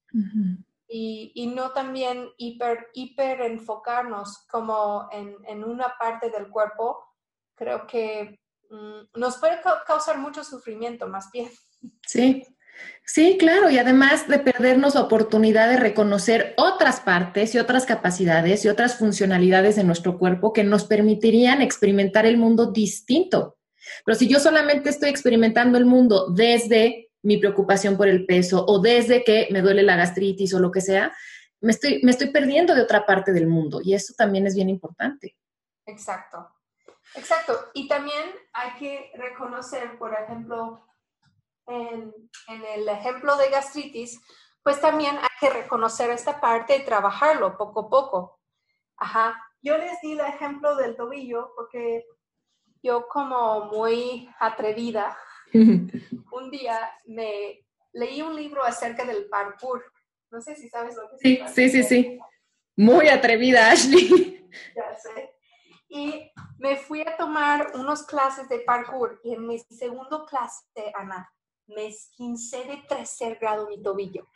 y, y, no también hiper, hiper enfocarnos como en, en una parte del cuerpo. Creo que mm, nos puede causar mucho sufrimiento más bien. Sí, Sí, claro, y además de perdernos la oportunidad de reconocer otras partes y otras capacidades y otras funcionalidades de nuestro cuerpo que nos permitirían experimentar el mundo distinto. Pero si yo solamente estoy experimentando el mundo desde mi preocupación por el peso o desde que me duele la gastritis o lo que sea, me estoy, me estoy perdiendo de otra parte del mundo y eso también es bien importante. Exacto, exacto. Y también hay que reconocer, por ejemplo, en, en el ejemplo de gastritis, pues también hay que reconocer esta parte y trabajarlo poco a poco. Ajá. Yo les di el ejemplo del tobillo porque yo como muy atrevida, un día me leí un libro acerca del parkour. No sé si sabes lo que es. Sí, sí, sí, sí. Muy atrevida, Ashley. Ya sé. Y me fui a tomar unos clases de parkour y en mi segundo clase, Ana, me esquincé de tercer grado mi tobillo.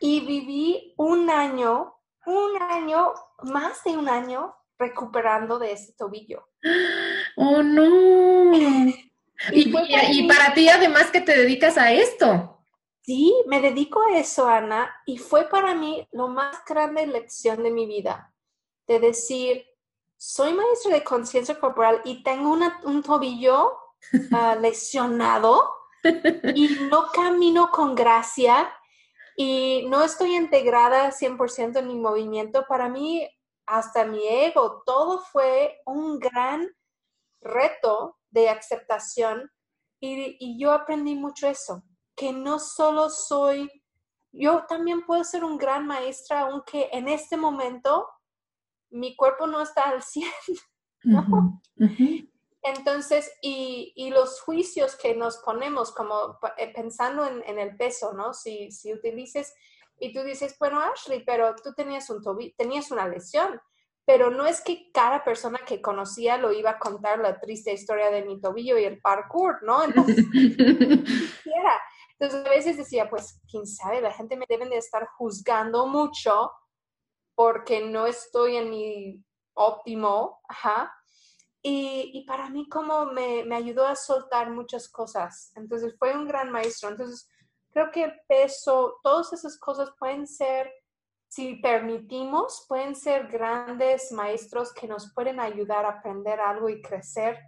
y viví un año, un año, más de un año recuperando de ese tobillo. ¡Oh, no! y, para ti además que te dedicas a esto. Sí, me dedico a eso, Ana, y fue para mí lo más grande lección de mi vida, de decir, soy maestra de conciencia corporal y tengo un tobillo uh, lesionado y no camino con gracia y no estoy integrada 100% en mi movimiento. Para mí, hasta mi ego, todo fue un gran reto de aceptación y, yo aprendí mucho eso, que no solo soy, yo también puedo ser un gran maestra, aunque en este momento mi cuerpo no está al 100. Entonces, y, los juicios que nos ponemos, como eh, pensando en, el peso, ¿no? Si, si utilices, y tú dices, bueno, Ashley, pero tú tenías, un tenías una lesión, pero no es que cada persona que conocía lo iba a contar la triste historia de mi tobillo y el parkour, ¿no? Entonces, Entonces a veces decía, pues, quién sabe, la gente me debe de estar juzgando mucho porque no estoy en mi óptimo, ajá. Y, y para mí como me, me ayudó a soltar muchas cosas. Entonces fue un gran maestro. Entonces creo que peso, todas esas cosas pueden ser si permitimos, pueden ser grandes maestros que nos pueden ayudar a aprender algo y crecer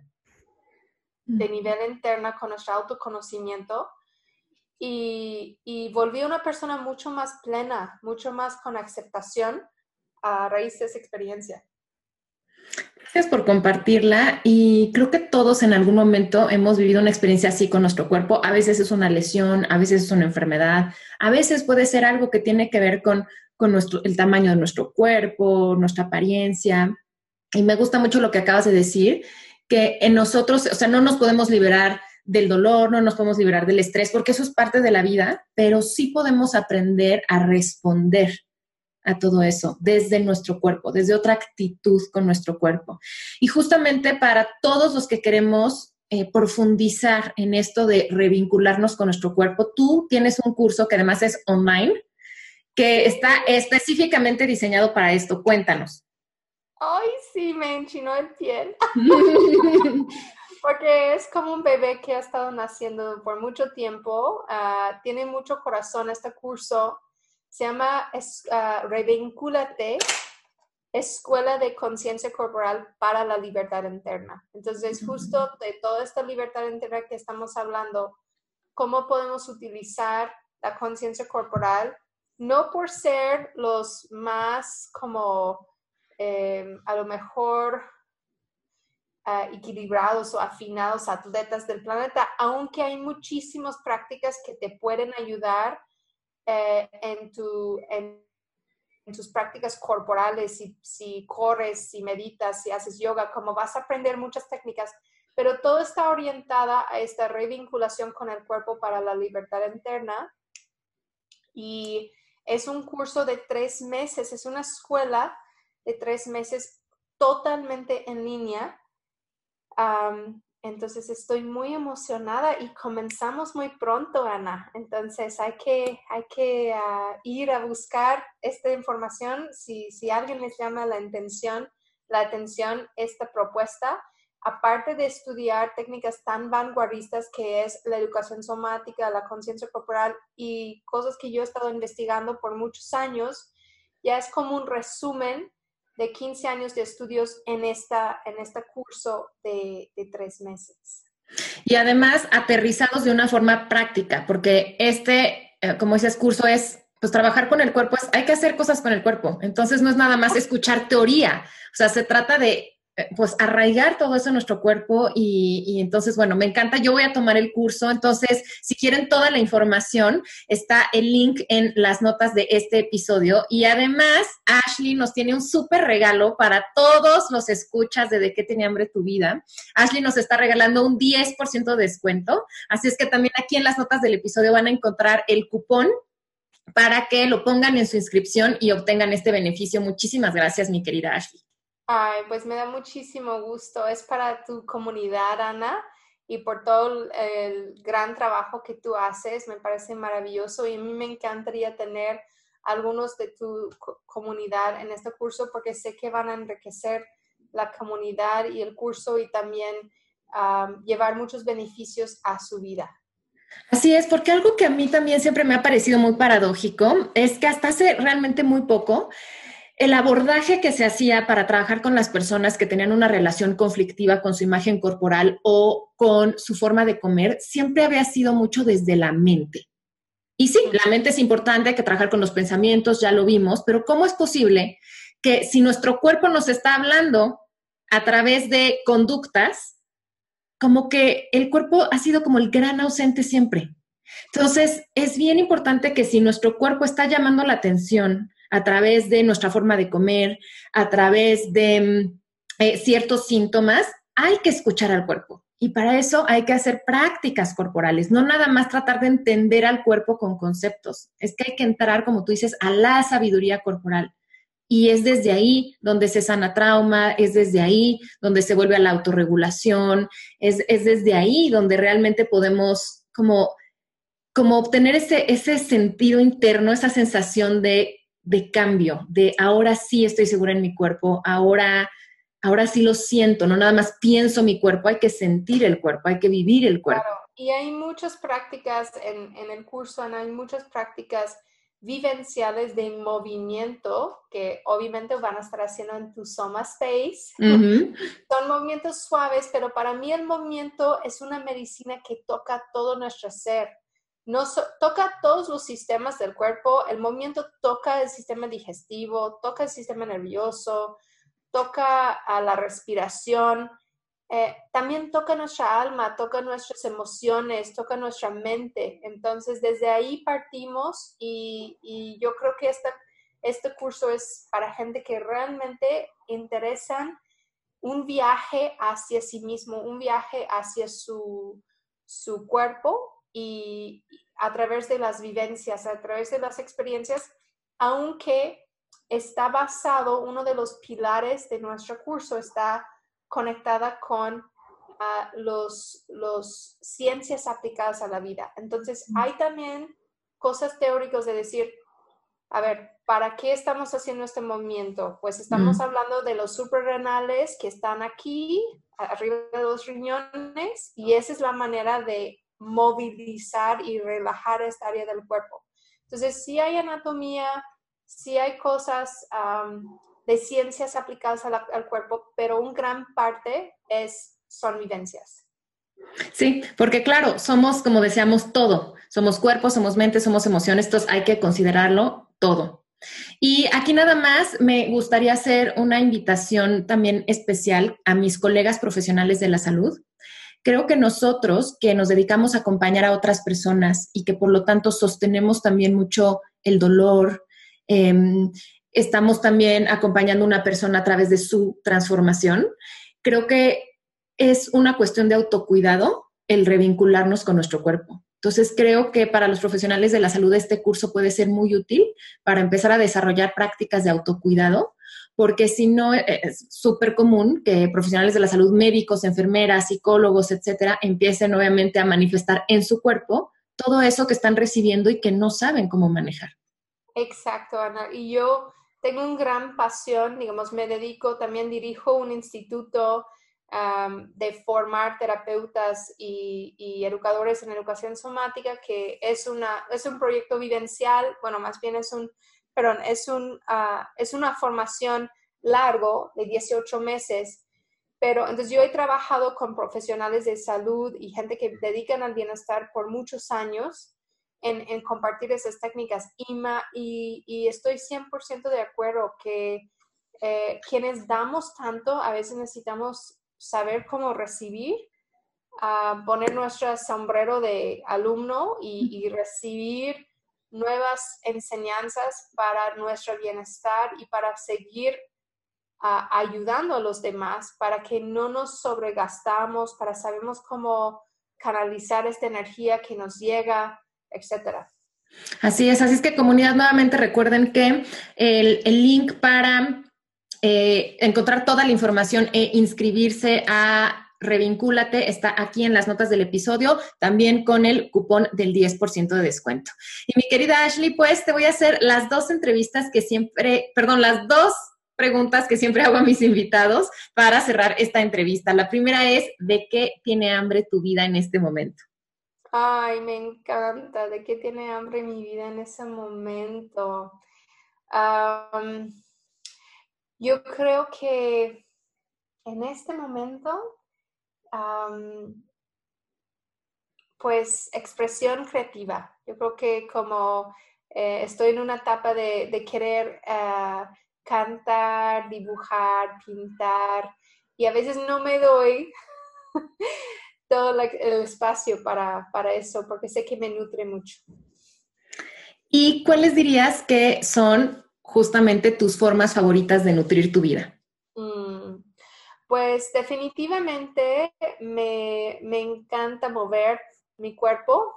de nivel interno con nuestro autoconocimiento. Y, y volví una persona mucho más plena, mucho más con aceptación a raíz de esa experiencia. Gracias por compartirla y creo que todos en algún momento hemos vivido una experiencia así con nuestro cuerpo. A veces es una lesión, a veces es una enfermedad, a veces puede ser algo que tiene que ver con con nuestro, el tamaño de nuestro cuerpo, nuestra apariencia. Y me gusta mucho lo que acabas de decir, que en nosotros, o sea, no nos podemos liberar del dolor, no nos podemos liberar del estrés, porque eso es parte de la vida, pero sí podemos aprender a responder a todo eso desde nuestro cuerpo, desde otra actitud con nuestro cuerpo. Y justamente para todos los que queremos eh, profundizar en esto de revincularnos con nuestro cuerpo, tú tienes un curso que además es online, que está específicamente diseñado para esto. Cuéntanos. Ay, sí, me enchinó el piel. Porque es como un bebé que ha estado naciendo por mucho tiempo. Ah, tiene mucho corazón este curso. Se llama uh, Revincúlate, Escuela de Conciencia Corporal para la Libertad Interna. Entonces, justo de toda esta libertad interna que estamos hablando, cómo podemos utilizar la conciencia corporal no por ser los más como eh, a lo mejor ah, equilibrados o afinados atletas del planeta, aunque hay muchísimas prácticas que te pueden ayudar eh, en, tu, en, tus prácticas corporales, si, si corres, si meditas, si haces yoga, como vas a aprender muchas técnicas, pero todo está orientada a esta revinculación con el cuerpo para la libertad interna. Y es un curso de tres meses, es una escuela de tres meses totalmente en línea. Entonces estoy muy emocionada y comenzamos muy pronto, Ana. Entonces hay que, hay que ah, ir a buscar esta información. Si, si alguien les llama la atención, la atención esta propuesta, aparte de estudiar técnicas tan vanguardistas que es la educación somática, la conciencia corporal y cosas que yo he estado investigando por muchos años, ya es como un resumen de 15 años de estudios en, esta, en este curso de, de tres meses. Y además aterrizados de una forma práctica, porque este, eh, como dices, curso es pues trabajar con el cuerpo es, hay que hacer cosas con el cuerpo. Entonces no es nada más escuchar teoría, o sea, se trata de pues arraigar todo eso en nuestro cuerpo y, entonces, bueno, me encanta, yo voy a tomar el curso, entonces, si quieren toda la información, está el link en las notas de este episodio y además, Ashley nos tiene un súper regalo para todos los escuchas de De qué tenía hambre tu vida. Ashley nos está regalando un 10% de descuento, así es que también aquí en las notas del episodio van a encontrar el cupón para que lo pongan en su inscripción y obtengan este beneficio. Muchísimas gracias, mi querida Ashley. Ay, pues me da muchísimo gusto. Es para tu comunidad, Ana, y por todo el gran trabajo que tú haces. Me parece maravilloso y a mí me encantaría tener algunos de tu comunidad en este curso porque sé que van a enriquecer la comunidad y el curso y también llevar muchos beneficios a su vida. Así es, porque algo que a mí también siempre me ha parecido muy paradójico es que hasta hace realmente muy poco el abordaje que se hacía para trabajar con las personas que tenían una relación conflictiva con su imagen corporal o con su forma de comer siempre había sido mucho desde la mente. Y sí, la mente es importante, hay que trabajar con los pensamientos, ya lo vimos, pero ¿cómo es posible que si nuestro cuerpo nos está hablando a través de conductas, como que el cuerpo ha sido como el gran ausente siempre? Entonces, es bien importante que si nuestro cuerpo está llamando la atención, a través de nuestra forma de comer, a través de mm, eh, ciertos síntomas, hay que escuchar al cuerpo. Y para eso hay que hacer prácticas corporales, no nada más tratar de entender al cuerpo con conceptos. Es que hay que entrar, como tú dices, a la sabiduría corporal. Y es desde ahí donde se sana trauma, es desde ahí donde se vuelve a la autorregulación, es, es desde ahí donde realmente podemos como, como obtener ese, ese sentido interno, esa sensación de de cambio, de ahora sí estoy segura en mi cuerpo, ahora, ahora sí lo siento, no nada más pienso mi cuerpo, hay que sentir el cuerpo, hay que vivir el cuerpo. Claro. Y hay muchas prácticas en, el curso, Ana, hay muchas prácticas vivenciales de movimiento que obviamente van a estar haciendo en tu Soma Space. Son movimientos suaves, pero para mí el movimiento es una medicina que toca todo nuestro ser toca todos los sistemas del cuerpo, el movimiento toca el sistema digestivo, toca el sistema nervioso, toca a la respiración, eh, también toca nuestra alma, toca nuestras emociones, toca nuestra mente. Entonces, desde ahí partimos y, yo creo que este, este curso es para gente que realmente interesan un viaje hacia sí mismo, un viaje hacia su, su cuerpo y a través de las vivencias, a través de las experiencias, aunque está basado, uno de los pilares de nuestro curso está conectada con ah, los, los ciencias aplicadas a la vida. Entonces, hay también cosas teóricas de decir, a ver, ¿para qué estamos haciendo este movimiento? Pues estamos hablando de los suprarrenales que están aquí, arriba de los riñones, y esa es la manera de movilizar y relajar esta área del cuerpo. Entonces, si hay anatomía, si hay cosas de ciencias aplicadas al cuerpo, pero un gran parte es, son vivencias. Sí, porque claro, somos, como decíamos, todo. Somos cuerpo, somos mente, somos emociones, entonces hay que considerarlo todo. Y aquí nada más me gustaría hacer una invitación también especial a mis colegas profesionales de la salud Creo que nosotros que nos dedicamos a acompañar a otras personas y que por lo tanto sostenemos también mucho el dolor, em, estamos también acompañando a una persona a través de su transformación, creo que es una cuestión de autocuidado el revincularnos con nuestro cuerpo. Entonces, creo que para los profesionales de la salud este curso puede ser muy útil para empezar a desarrollar prácticas de autocuidado porque si no, eh, es súper común que profesionales de la salud, médicos, enfermeras, psicólogos, etcétera, empiecen obviamente a manifestar en su cuerpo todo eso que están recibiendo y que no saben cómo manejar. Exacto, Ana. Y yo tengo una gran pasión, digamos, me dedico, también dirijo un instituto de formar terapeutas y, educadores en educación somática, que es, una, es un proyecto vivencial, bueno, más bien es un perdón, es, un, ah, es una formación largo de 18 meses, pero entonces yo he trabajado con profesionales de salud y gente que dedican al bienestar por muchos años en, compartir esas técnicas. Y, y, estoy 100% de acuerdo que eh, quienes damos tanto, a veces necesitamos saber cómo recibir, poner nuestro sombrero de alumno y, recibir nuevas enseñanzas para nuestro bienestar y para seguir ayudando a los demás, para que no nos sobregastamos, para sabemos cómo canalizar esta energía que nos llega, etcétera. Así es, así es que comunidad, nuevamente recuerden que el, link para eh, encontrar toda la información e inscribirse a Revincúlate está aquí en las notas del episodio, también con el cupón del 10% de descuento. Y mi querida Ashley, pues te voy a hacer las dos entrevistas que siempre, perdón, las dos preguntas que siempre hago a mis invitados para cerrar esta entrevista. La primera es, ¿de qué tiene hambre tu vida en este momento? Ay, me encanta. ¿De qué tiene hambre mi vida en ese momento? yo creo que en este momento, pues expresión creativa. Yo creo que como eh, estoy en una etapa de, querer ah, cantar, dibujar, pintar, y a veces no me doy todo el espacio para, eso, porque sé que me nutre mucho. ¿Y cuáles dirías que son justamente tus formas favoritas de nutrir tu vida? Pues definitivamente me, encanta mover mi cuerpo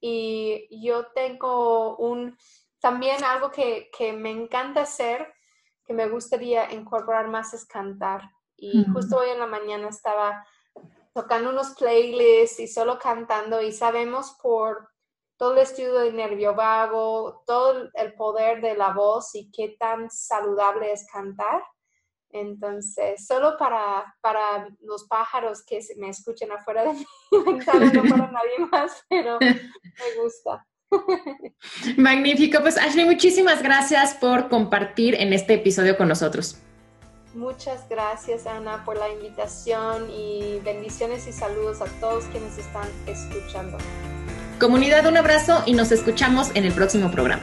y yo tengo un, también algo que, me encanta hacer, que me gustaría incorporar más es cantar. Y justo hoy en la mañana estaba tocando unos playlists y solo cantando y sabemos por todo el estudio de nervio vago, todo el poder de la voz y qué tan saludable es cantar. Entonces, solo para, para los pájaros que me escuchen afuera de mi ventana, no para nadie más, pero me gusta. Magnífico, pues Ashley, muchísimas gracias por compartir en este episodio con nosotros. Muchas gracias Ana por la invitación y bendiciones y saludos a todos quienes están escuchando. Comunidad, un abrazo y nos escuchamos en el próximo programa.